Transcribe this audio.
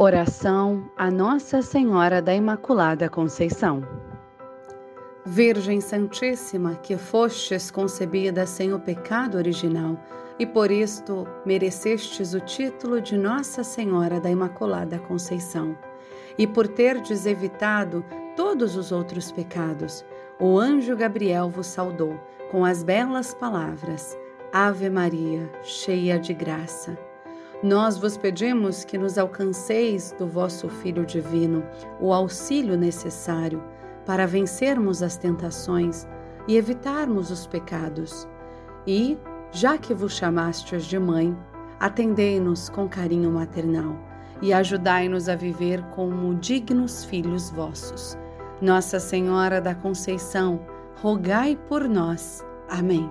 Oração a Nossa Senhora da Imaculada Conceição. Virgem Santíssima, que fostes concebida sem o pecado original e por isto merecestes o título de Nossa Senhora da Imaculada Conceição, e por terdes evitado todos os outros pecados, o anjo Gabriel vos saudou com as belas palavras: Ave Maria, cheia de graça. Nós vos pedimos que nos alcanceis do vosso Filho Divino o auxílio necessário para vencermos as tentações e evitarmos os pecados. E, já que vos chamastes de mãe, atendei-nos com carinho maternal e ajudai-nos a viver como dignos filhos vossos. Nossa Senhora da Conceição, rogai por nós. Amém.